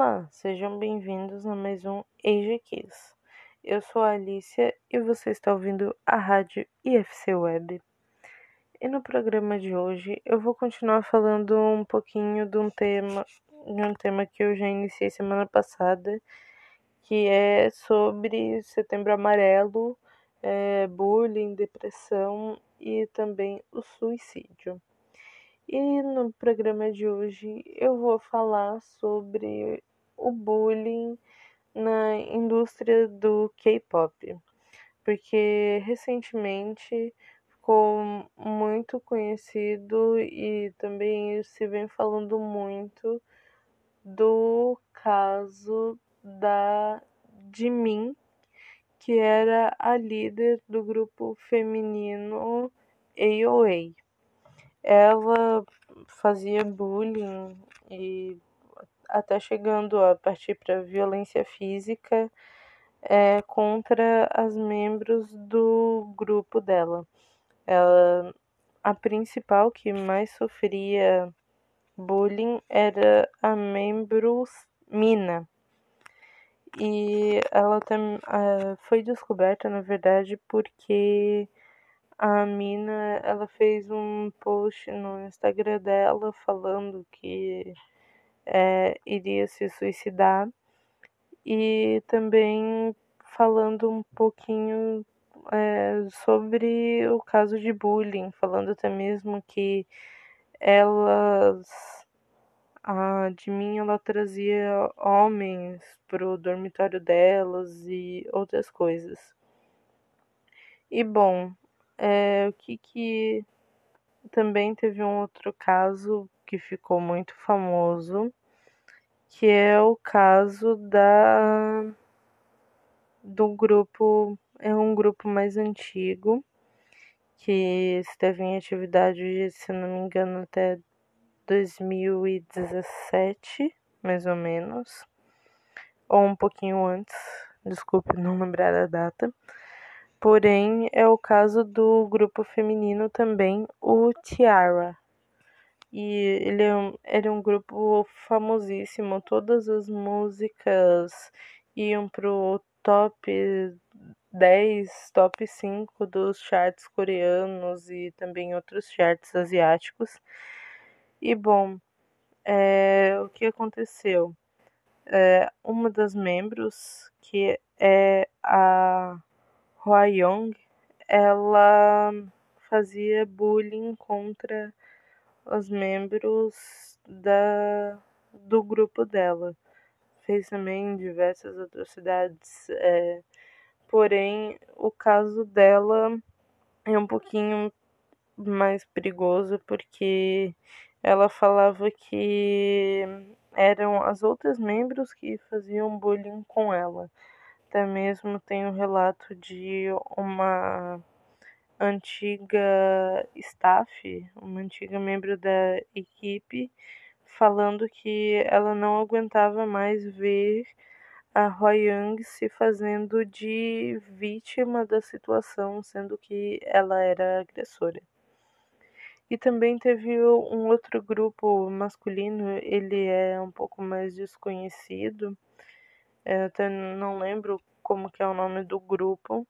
Olá, sejam bem-vindos a mais um Age Kiss. Eu sou a Alicia e você está ouvindo a rádio IFC Web. E no programa de hoje eu vou continuar falando um pouquinho de um tema, de um tema que eu já iniciei semana passada, que é sobre Setembro Amarelo, é, bullying, depressão e também o suicídio. E no programa de hoje eu vou falar sobre o bullying na indústria do K-pop, porque recentemente ficou muito conhecido e também se vem falando muito do caso da Jimin, que era a líder do grupo feminino AOA ela fazia bullying e até chegando a partir para violência física é, contra as membros do grupo dela. Ela, a principal que mais sofria bullying era a membro Mina. E ela tam, uh, foi descoberta, na verdade, porque a mina, ela fez um post no Instagram dela falando que é, iria se suicidar e também falando um pouquinho é, sobre o caso de bullying, falando até mesmo que elas, a de mim, ela trazia homens pro dormitório delas e outras coisas. E bom, é, o que que também teve um outro caso que ficou muito famoso, que é o caso da do grupo, é um grupo mais antigo, que esteve em atividade, se não me engano, até 2017, mais ou menos, ou um pouquinho antes, desculpe não lembrar a data. Porém, é o caso do grupo feminino também, o Tiara. E ele é um, era um grupo famosíssimo, todas as músicas iam pro top 10, top 5 dos charts coreanos e também outros charts asiáticos. E bom, é, o que aconteceu? É, uma das membros, que é a Hwa-young, ela fazia bullying contra os membros da, do grupo dela. Fez também diversas atrocidades, é, porém o caso dela é um pouquinho mais perigoso porque ela falava que eram as outras membros que faziam bullying com ela. Até mesmo tem um relato de uma antiga staff, uma antiga membro da equipe, falando que ela não aguentava mais ver a Young se fazendo de vítima da situação, sendo que ela era agressora. E também teve um outro grupo masculino, ele é um pouco mais desconhecido, eu até não lembro como que é o nome do grupo,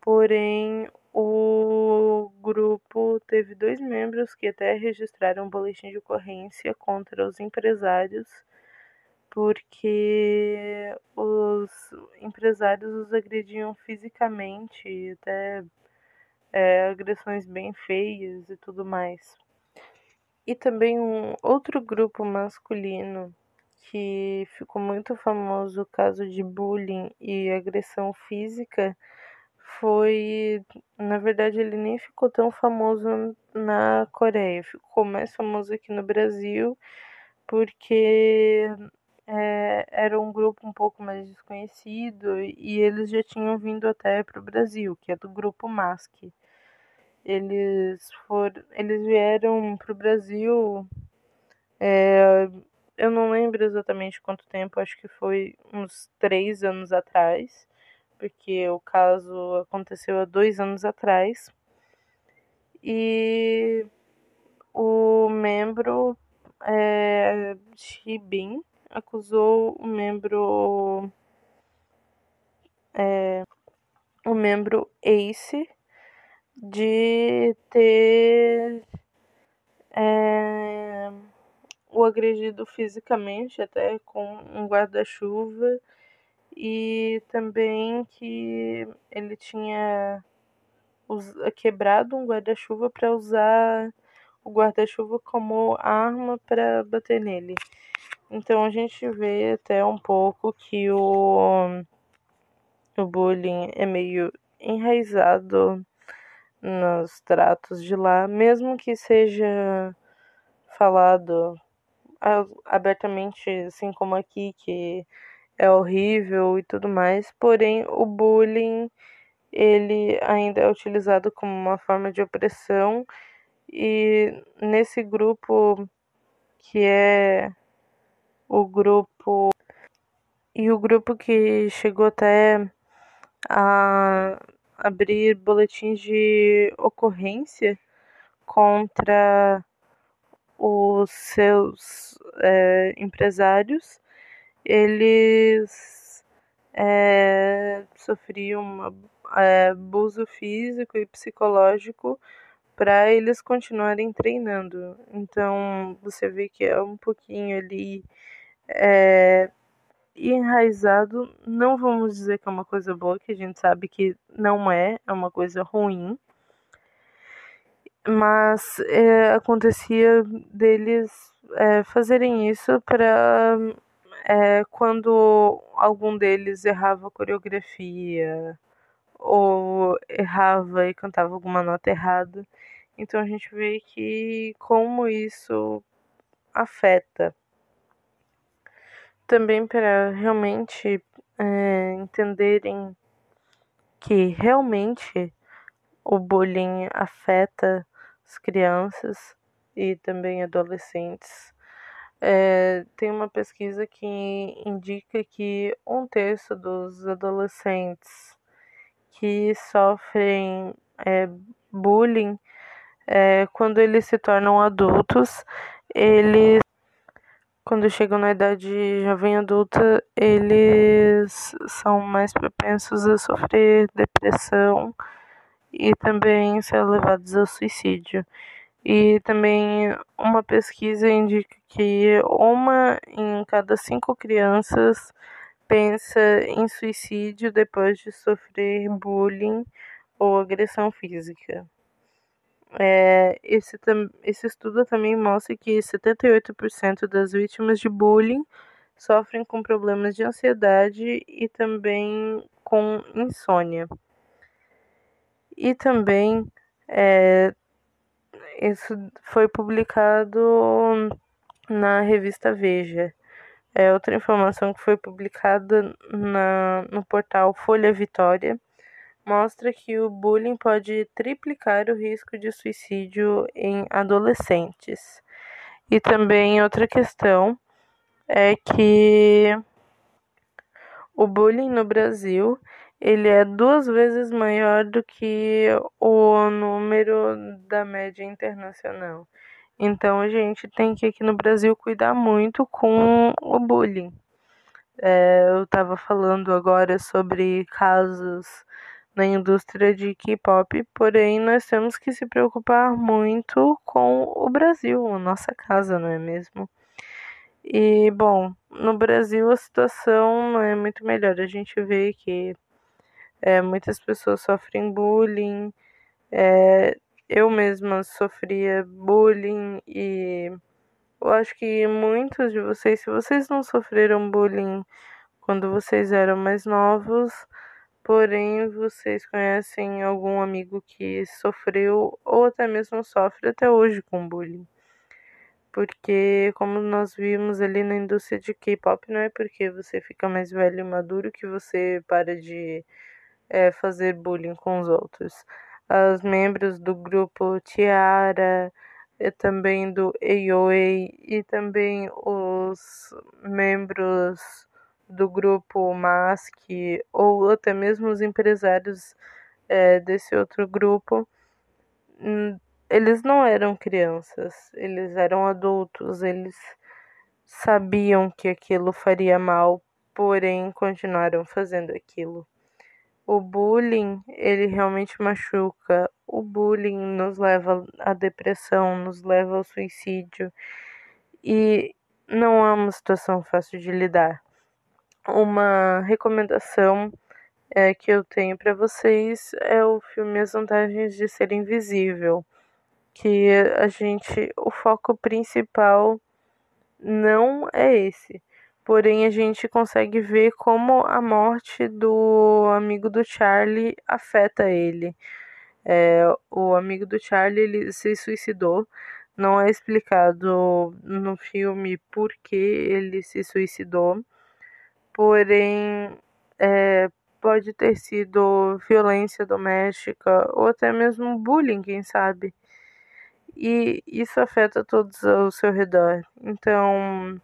porém o grupo teve dois membros que até registraram um boletim de ocorrência contra os empresários, porque os empresários os agrediam fisicamente, até é, agressões bem feias e tudo mais. E também um outro grupo masculino que ficou muito famoso o caso de bullying e agressão física foi, na verdade, ele nem ficou tão famoso na Coreia, ficou mais famoso aqui no Brasil, porque é, era um grupo um pouco mais desconhecido e eles já tinham vindo até para o Brasil, que é do grupo Mask. Eles foram, eles vieram para o Brasil é, eu não lembro exatamente quanto tempo, acho que foi uns três anos atrás, porque o caso aconteceu há dois anos atrás. E o membro é, Shibin, acusou o membro é, o membro Ace de ter é, o agredido fisicamente, até com um guarda-chuva, e também que ele tinha quebrado um guarda-chuva para usar o guarda-chuva como arma para bater nele. Então a gente vê até um pouco que o, o bullying é meio enraizado nos tratos de lá, mesmo que seja falado abertamente, assim como aqui, que é horrível e tudo mais, porém o bullying ele ainda é utilizado como uma forma de opressão e nesse grupo que é o grupo e o grupo que chegou até a abrir boletins de ocorrência contra os seus é, empresários, eles é, sofriam é, abuso físico e psicológico para eles continuarem treinando. Então você vê que é um pouquinho ali é, enraizado. Não vamos dizer que é uma coisa boa, que a gente sabe que não é, é uma coisa ruim. Mas é, acontecia deles é, fazerem isso para é, quando algum deles errava a coreografia ou errava e cantava alguma nota errada. Então a gente vê que como isso afeta. Também para realmente é, entenderem que realmente o bullying afeta as crianças e também adolescentes. É, tem uma pesquisa que indica que um terço dos adolescentes que sofrem é, bullying é, quando eles se tornam adultos, eles quando chegam na idade jovem adulta, eles são mais propensos a sofrer depressão e também ser levados ao suicídio. E também uma pesquisa indica que uma em cada cinco crianças pensa em suicídio depois de sofrer bullying ou agressão física. É, esse, esse estudo também mostra que 78% das vítimas de bullying sofrem com problemas de ansiedade e também com insônia. E também é, isso foi publicado na revista Veja. É outra informação que foi publicada na, no portal Folha Vitória mostra que o bullying pode triplicar o risco de suicídio em adolescentes. E também outra questão é que o bullying no Brasil ele é duas vezes maior do que o número da média internacional. Então a gente tem que aqui no Brasil cuidar muito com o bullying. É, eu estava falando agora sobre casos na indústria de K-pop, porém nós temos que se preocupar muito com o Brasil, a nossa casa, não é mesmo? E bom, no Brasil a situação não é muito melhor. A gente vê que é, muitas pessoas sofrem bullying. É, eu mesma sofria bullying e eu acho que muitos de vocês, se vocês não sofreram bullying quando vocês eram mais novos, porém vocês conhecem algum amigo que sofreu ou até mesmo sofre até hoje com bullying. Porque, como nós vimos ali na indústria de K-pop, não é porque você fica mais velho e maduro que você para de é, fazer bullying com os outros. Os membros do grupo Tiara, e também do AOA e também os membros do grupo Mask ou até mesmo os empresários é, desse outro grupo, hum, eles não eram crianças, eles eram adultos, eles sabiam que aquilo faria mal, porém continuaram fazendo aquilo. O bullying, ele realmente machuca. O bullying nos leva à depressão, nos leva ao suicídio. E não é uma situação fácil de lidar. Uma recomendação é, que eu tenho para vocês é o filme As Vantagens de Ser Invisível, que a gente, o foco principal não é esse. Porém, a gente consegue ver como a morte do amigo do Charlie afeta ele. É, o amigo do Charlie ele se suicidou. Não é explicado no filme por que ele se suicidou. Porém, é, pode ter sido violência doméstica ou até mesmo bullying, quem sabe e isso afeta todos ao seu redor. Então,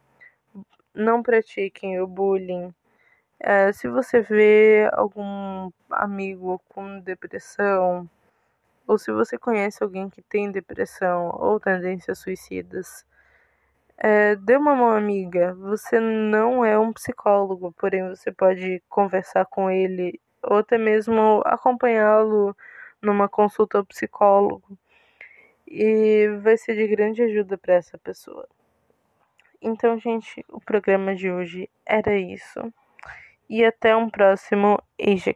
não pratiquem o bullying. É, se você vê algum amigo com depressão, ou se você conhece alguém que tem depressão ou tendências suicidas, é, dê uma mão amiga. Você não é um psicólogo, porém você pode conversar com ele ou até mesmo acompanhá-lo numa consulta ao psicólogo e vai ser de grande ajuda para essa pessoa. Então, gente, o programa de hoje era isso. E até um próximo Eija